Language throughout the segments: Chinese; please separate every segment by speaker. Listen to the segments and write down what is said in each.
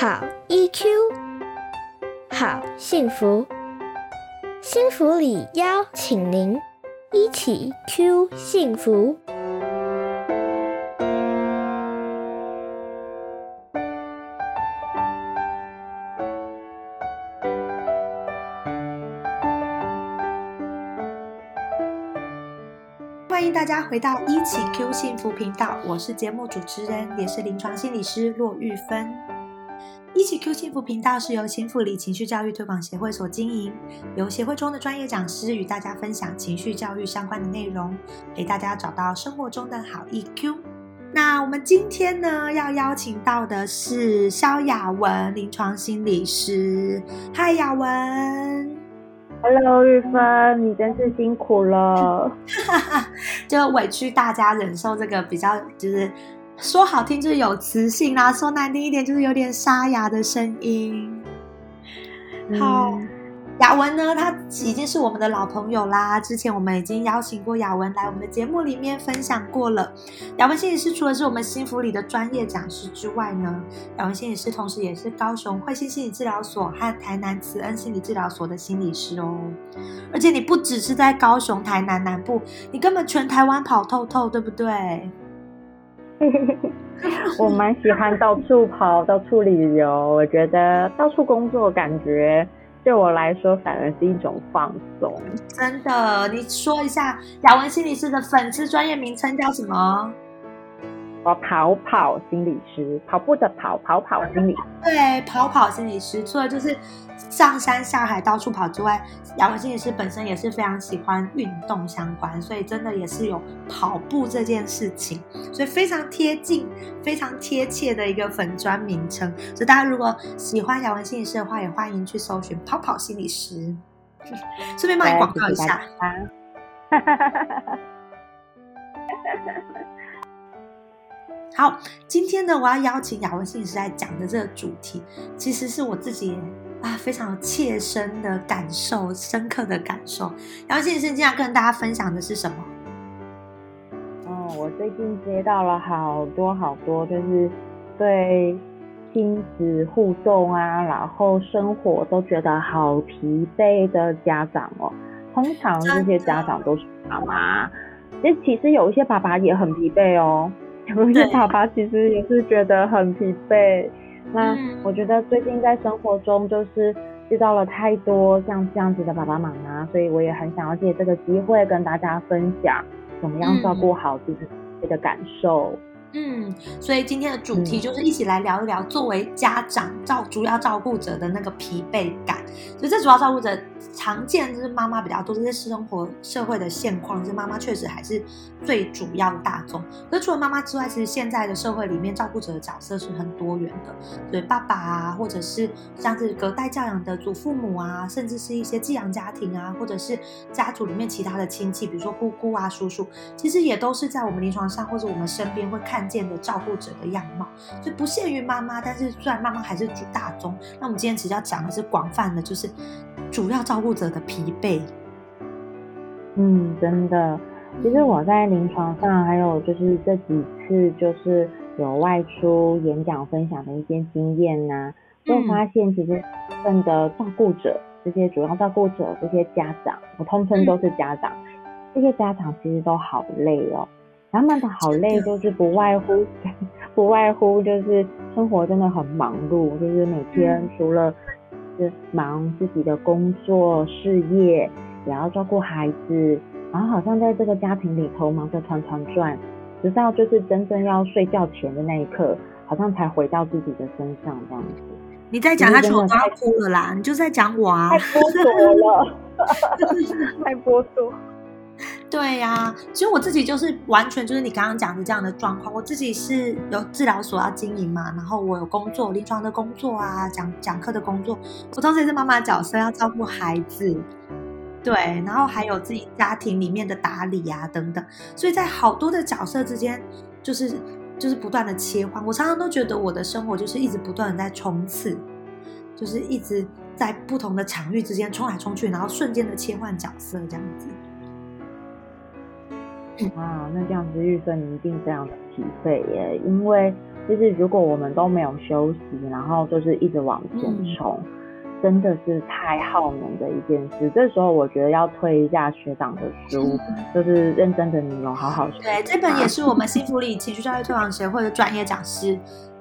Speaker 1: 好 EQ，好幸福，幸福里邀请您一起 Q 幸福。
Speaker 2: 欢迎大家回到一起 Q 幸福频道，我是节目主持人，也是临床心理师骆玉芬。一起 Q 幸福频道是由幸福里情绪教育推广协会所经营，由协会中的专业讲师与大家分享情绪教育相关的内容，陪大家找到生活中的好 EQ。那我们今天呢，要邀请到的是肖雅文临床心理师。嗨，雅文。
Speaker 3: Hello，玉芬，你真是辛苦了。
Speaker 2: 就委屈大家忍受这个比较，就是说好听就是有磁性啦，说难听一点就是有点沙哑的声音。好，
Speaker 3: 嗯
Speaker 2: 雅文呢，他已经是我们的老朋友啦。之前我们已经邀请过雅文来我们的节目里面分享过了。雅文心理师除了是我们幸福里的专业讲师之外呢，雅文心理师同时也是高雄慧心心理治疗所和台南慈恩心理治疗所的心理师哦。而且你不只是在高雄、台南南部，你根本全台湾跑透透，对不对？
Speaker 3: 我蛮喜欢到处跑、到处旅游，我觉得到处工作，感觉对我来说反而是一种放松。
Speaker 2: 真的，你说一下雅文心理师的粉丝专业名称叫什么？
Speaker 3: 我跑跑心理师，跑步的跑，跑跑心理师。
Speaker 2: 对，跑跑心理师，除了就是上山下海到处跑之外，雅文心理师本身也是非常喜欢运动相关，所以真的也是有跑步这件事情，所以非常贴近、非常贴切的一个粉砖名称。所以大家如果喜欢雅文心理师的话，也欢迎去搜寻跑跑心理师。顺便帮你广告一下。好，今天呢，我要邀请雅文心理师来讲的这个主题，其实是我自己啊非常切身的感受、深刻的感受。雅文心理师今天要跟大家分享的是什么？
Speaker 3: 哦，我最近接到了好多好多，就是对亲子互动啊，然后生活都觉得好疲惫的家长哦。通常这些家长都是妈妈，那其实有一些爸爸也很疲惫哦。有一些爸爸其实也是觉得很疲惫。那
Speaker 2: 嗯
Speaker 3: 我觉得最近在生活中就是遇到了太多像这样子的爸爸妈妈，所以我也很想要借这个机会跟大家分享怎么样照顾好自己的感受。
Speaker 2: 嗯，所以今天的主题
Speaker 3: 嗯
Speaker 2: 就是一起来聊一聊作为家长照主要照顾者的那个疲惫感。所以这主要照顾者常见就是妈妈比较多，这些生活社会的现况，是妈妈确实还是最主要的大众。可除了妈妈之外，其实现在的社会里面照顾者的角色是很多元的，所以爸爸啊，或者是像是隔代教养的祖父母啊，甚至是一些寄养家庭啊，或者是家族里面其他的亲戚，比如说姑姑啊、叔叔，其实也都是在我们临床上或者我们身边会看见的照顾者的样貌，就不限于妈妈，但是虽然妈妈还是主大宗，那我们今天其实要讲的是广泛的，就是主要照顾者的疲惫。
Speaker 3: 嗯，真的。其实我在临床上，还有就是这几次就是有外出演讲分享的一些经验呐、就
Speaker 2: 嗯
Speaker 3: 发现其实部分的照顾者，这些主要照顾者，这些家长，我通称都是家长，这些家长其实都好累哦。他们的好累就是不外乎 不外乎就是生活真的很忙碌，就是每天
Speaker 2: 嗯
Speaker 3: 除了是忙自己的工作事业，也要照顾孩子，然后好像在这个家庭里头忙着团团转，直到就是真正要睡觉前的那一刻，好像才回到自己的身上这样子。
Speaker 2: 你在讲他全我都要哭了啦，你就在讲我啊
Speaker 3: 太。剥夺了，太剥夺。
Speaker 2: 对呀、其实我自己就是完全就是你刚刚讲的这样的状况。我自己是有治疗所要经营嘛，然后我有工作，临床的工作啊，讲讲课的工作，我同时也是妈妈角色，要照顾孩子，对，然后还有自己家庭里面的打理啊等等，所以在好多的角色之间，就是就是不断的切换。我常常都觉得我的生活就是一直不断的在冲刺，就是一直在不同的场域之间冲来冲去，然后瞬间的切换角色这样子。
Speaker 3: 啊，那这样子玉芬你一定非常的疲惫耶，因为就是如果我们都没有休息，然后就是一直往前冲，真的是太耗能的一件事。这时候我觉得要推一下学长的书，就是认真的你有好好学。
Speaker 2: 对，这本也是我们幸福里情绪教育推广协会的专业讲师。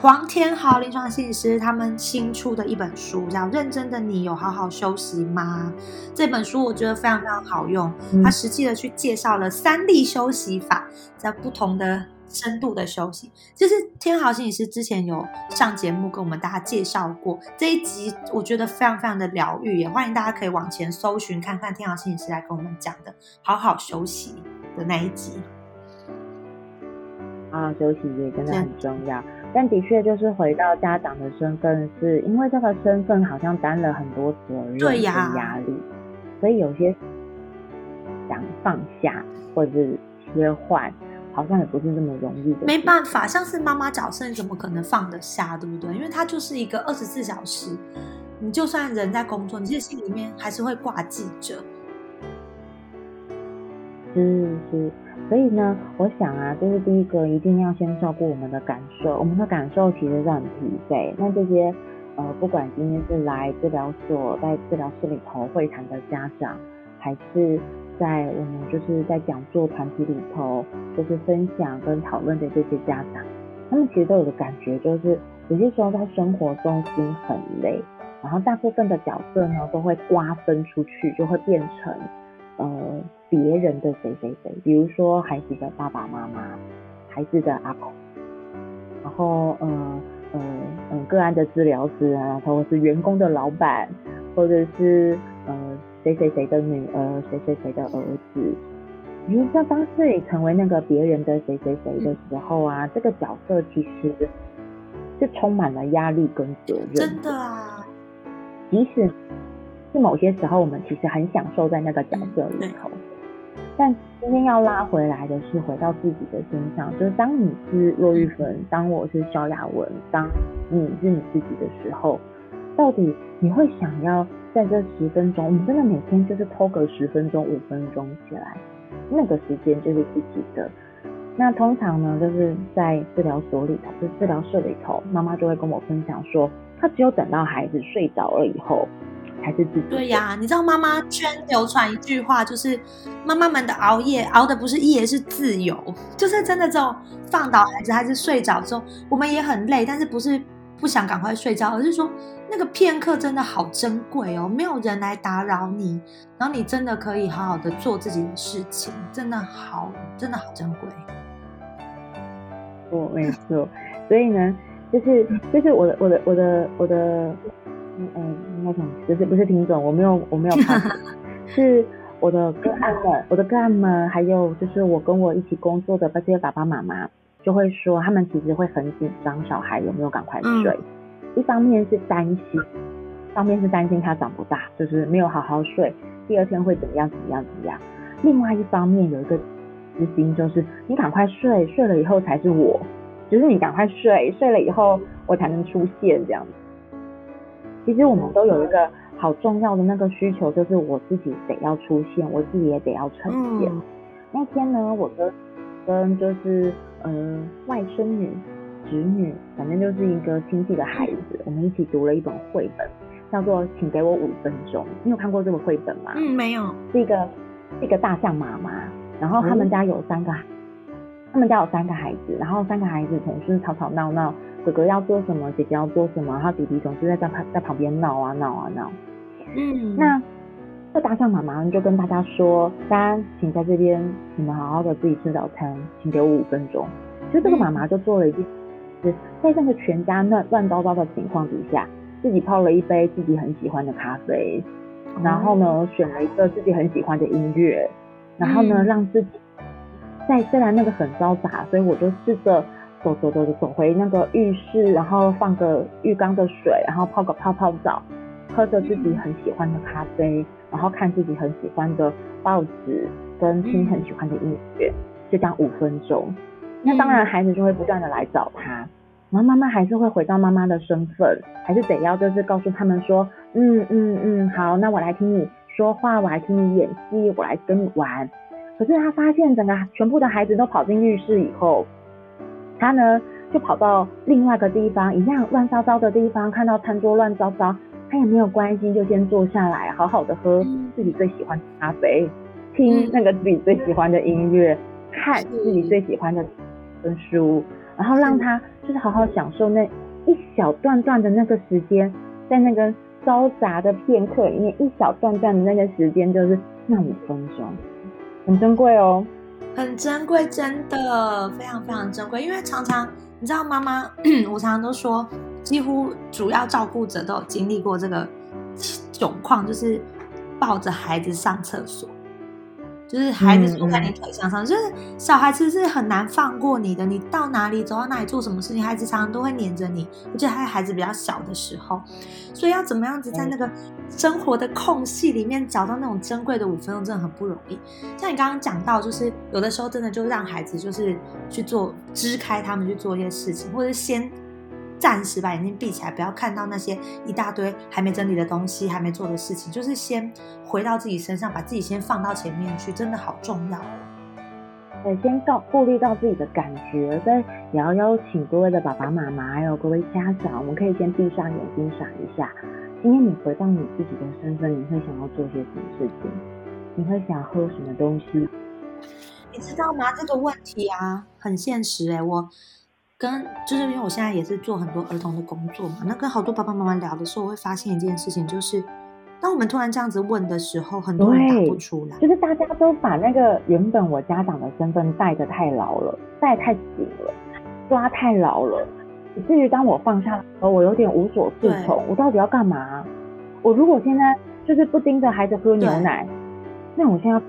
Speaker 2: 黄天豪临床心理师他们新出的一本书叫《认真的你有好好休息吗》？这本书我觉得非常非常好用，它实际的去介绍了三例休息法，在不同的深度的休息。就是天豪心理师之前有上节目跟我们大家介绍过这一集，我觉得非常非常的疗愈，也欢迎大家可以往前搜寻看看天豪心理师来跟我们讲的好好休息的那一集。
Speaker 3: 好好休息也真的很重要。但的确，就是回到家长的身份，是因为这个身份好像担了很多责任跟压力，所以有些想放下或者是切换，好像也不是那么容易的。
Speaker 2: 没办法，像是妈妈角色，你怎么可能放得下，对不对？因为它就是一个二十四小时，你就算人在工作，你其实心里面还是会挂记着。
Speaker 3: 是是。所以呢，我想啊，就是第一个一定要先照顾我们的感受，我们的感受其实是很疲惫。那这些呃，不管今天是来治疗所在治疗室里头会谈的家长，还是在我们就是在讲座团体里头就是分享跟讨论的这些家长，他们其实都有个感觉，就是有些时候在生活中心很累，然后大部分的角色呢都会瓜分出去，就会变成。呃，别人的谁谁谁，比如说孩子的爸爸妈妈，孩子的阿公，然后呃呃嗯个案的治疗师啊，或者是员工的老板，或者是谁谁谁的女儿，谁谁谁的儿子，你像当自己成为那个别人的谁谁谁的时候啊，这个角色其实是充满了压力跟责任，
Speaker 2: 真的啊，
Speaker 3: 即使。是某些时候，我们其实很享受在那个角色里头。但今天要拉回来的是，回到自己的身上，就是当你是骆玉芬，当我是萧亚文，当你是你自己的时候，到底你会想要在这十分钟，我们真的每天就是偷个十分钟、五分钟起来，那个时间就是自己的。那通常呢，就是在治疗所里头，就治疗室里头，妈妈就会跟我分享说，她只有等到孩子睡着了以后。才是自己
Speaker 2: 对呀，你知道妈妈圈流传一句话，就是妈妈们的熬夜熬的不是夜，是自由，就是真的这种放倒孩子，孩子睡着之后，我们也很累，但是不是不想赶快睡觉，而是说那个片刻真的好珍贵哦，没有人来打扰你，然后你真的可以好好的做自己的事情，真的好，真的好珍贵。
Speaker 3: 我没错，所以呢，就是就是我的我的我的我的。嗯，应该讲就是不是听众，我没有我没有看，是我的个案们，我的个案们，还有就是我跟我一起工作的这些爸爸妈妈，就会说他们其实会很紧张，小孩有没有赶快睡。一方面是担心，一方面是担心他长不大，就是没有好好睡，第二天会怎么样怎么样怎么样。另外一方面有一个私心，就是你赶快睡，睡了以后才是我，就是你赶快睡，睡了以后我才能出现这样子。其实我们都有一个好重要的那个需求，就是我自己得要出现，我自己也得要呈现。那天呢，我跟跟就是呃外甥女、侄女，反正就是一个亲戚的孩子，我们一起读了一本绘本，叫做《请给我五分钟》。你有看过这个绘本吗？
Speaker 2: 嗯，没有。
Speaker 3: 是一个一个大象妈妈，然后他们家有三个，他们家有三个孩子，然后三个孩子总是吵吵闹闹。哥哥要做什么，姐姐要做什么，然后弟弟总是在在旁在旁边闹啊闹啊闹。嗯，那这大象妈妈就跟大家说：“大家请在这边，你们好好的自己吃早餐，请给我五分钟。”就这个妈妈就做了一件事，在那个全家乱乱糟糟的情况底下，自己泡了一杯自己很喜欢的咖啡，然后呢选了一个自己很喜欢的音乐，然后呢让自己在虽然那个很嘈杂，所以我就试着。走走走走走回那个浴室，然后放个浴缸的水，然后泡个泡泡澡，喝着自己很喜欢的咖啡，然后看自己很喜欢的报纸，跟听很喜欢的音乐，就这样五分钟。那当然孩子就会不断的来找他，然后妈妈还是会回到妈妈的身份，还是得要就是告诉他们说，嗯嗯嗯，好，那我来听你说话，我来听你演戏，我来跟你玩。可是他发现整个全部的孩子都跑进浴室以后。他呢，就跑到另外一个地方，一样乱糟糟的地方，看到餐桌乱糟糟，他也没有关心，就先坐下来，好好的喝自己最喜欢的咖啡，听那个自己最喜欢的音乐，看自己最喜欢的书，然后让他就是好好享受那一小段段的那个时间，在那个嘈杂的片刻里面，一小段段的那个时间就是那五分钟，很珍贵哦。
Speaker 2: 很珍贵，真的非常非常珍贵。因为常常你知道，妈妈，我常常都说，几乎主要照顾者都有经历过这个窘况，就是抱着孩子上厕所。就是孩子坐在你腿上上，就是小孩子是很难放过你的。你到哪里走到哪里做什么事情，孩子常常都会黏着你。而且还孩子比较小的时候，所以要怎么样子在那个生活的空隙里面找到那种珍贵的五分钟，真的很不容易。像你刚刚讲到，就是有的时候真的就让孩子就是去做支开他们去做一些事情，或者先。暂时把眼睛闭起来，不要看到那些一大堆还没整理的东西，还没做的事情，就是先回到自己身上，把自己先放到前面去，真的好重要哦。
Speaker 3: 对，先到顾虑到自己的感觉，所以也要邀请各位的爸爸妈妈，还有各位家长，我们可以先闭上眼睛想一下，今天你回到你自己的身份，你会想要做些什么事情？你会想喝什么东西？
Speaker 2: 你知道吗？这个问题啊，很现实哎，我。跟就是因为我现在也是做很多儿童的工作嘛，那跟好多爸爸妈妈聊的时候，我会发现一件事情，就是当我们突然这样子问的时候，很多人答不出来。
Speaker 3: 就是大家都把那个原本我家长的身份带的太牢了，带太紧了，抓太牢了，以至于当我放下的时候，我有点无所适从。我到底要干嘛？我如果现在就是不盯着孩子喝牛奶，那我现在。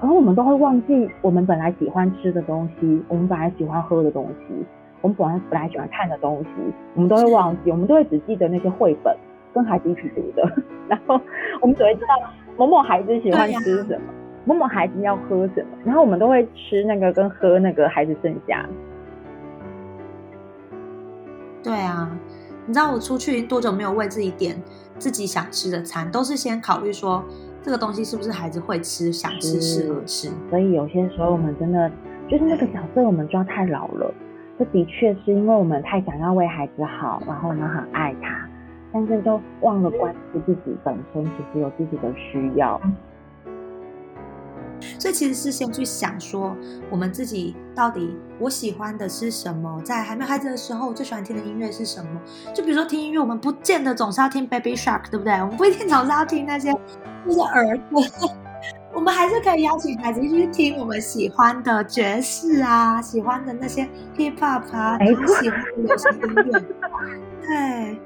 Speaker 3: 然后我们都会忘记我们本来喜欢吃的东西，我们本来喜欢喝的东西，我们本来本来喜欢看的东西，我们都会忘记，我们都会只记得那些绘本跟孩子一起读的。然后我们只会知道某某孩子喜欢吃什么，某某孩子要喝什么，然后我们都会吃那个跟喝那个孩子剩下。
Speaker 2: 对啊，你知道我出去多久没有为自己点自己想吃的餐，都是先考虑说。这个东西是不是孩子会吃、想吃、适合吃？
Speaker 3: 所以有些时候我们真的就是那个角色，我们抓太老了。这的确是因为我们太想要为孩子好，然后我们很爱他，但是都忘了关注自己本身，其实有自己的需要。
Speaker 2: 所以其实是先去想说，我们自己到底我喜欢的是什么？在还没有孩子的时候，我最喜欢听的音乐是什么？就比如说听音乐，我们不见得总是要听 Baby Shark，对不对？我们不一定总是要听那些那些儿歌，我们还是可以邀请孩子去听我们喜欢的爵士啊，喜欢的那些 Hip Hop 啊，喜欢的流行音乐。对，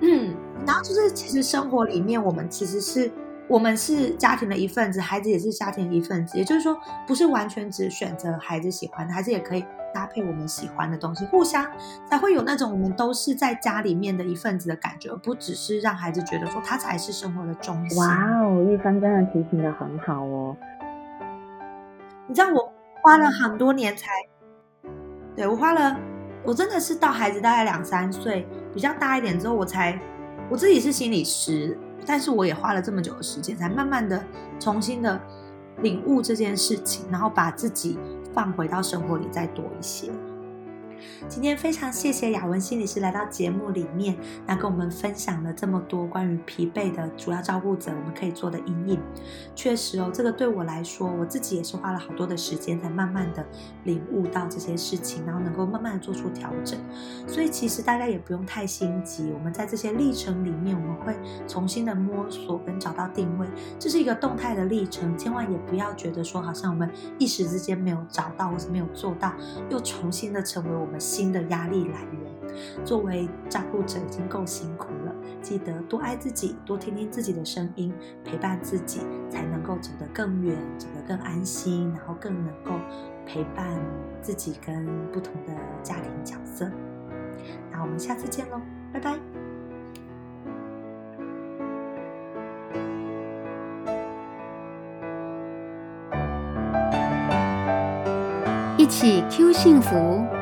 Speaker 2: 嗯，然后就是其实生活里面，我们其实是。我们是家庭的一份子，孩子也是家庭的一份子，也就是说，不是完全只选择孩子喜欢的，孩子也可以搭配我们喜欢的东西，互相才会有那种我们都是在家里面的一份子的感觉，而不只是让孩子觉得说他才是生活的中心。
Speaker 3: 哇哦，玉芬真的提醒的很好哦。
Speaker 2: 你知道我花了很多年才，对我花了，我真的是到孩子大概两三岁比较大一点之后，我才我自己是心理师。但是我也花了这么久的时间，才慢慢的重新的领悟这件事情，然后把自己放回到生活里再多一些。今天非常谢谢雅文心理师来到节目里面，那跟我们分享了这么多关于疲惫的主要照顾者我们可以做的阴影。确实哦，这个对我来说，我自己也是花了好多的时间，才慢慢的领悟到这些事情，然后能够慢慢的做出调整。所以其实大家也不用太心急，我们在这些历程里面，我们会重新的摸索跟找到定位，这是一个动态的历程，千万也不要觉得说好像我们一时之间没有找到或是没有做到，又重新的成为我。新的压力来源，作为照顾者已经够辛苦了，记得多爱自己，多听听自己的声音，陪伴自己，才能够走得更远，走得更安心，然后更能够陪伴自己跟不同的家庭角色。那我们下次见喽，拜拜。
Speaker 4: 一起 Q 幸福。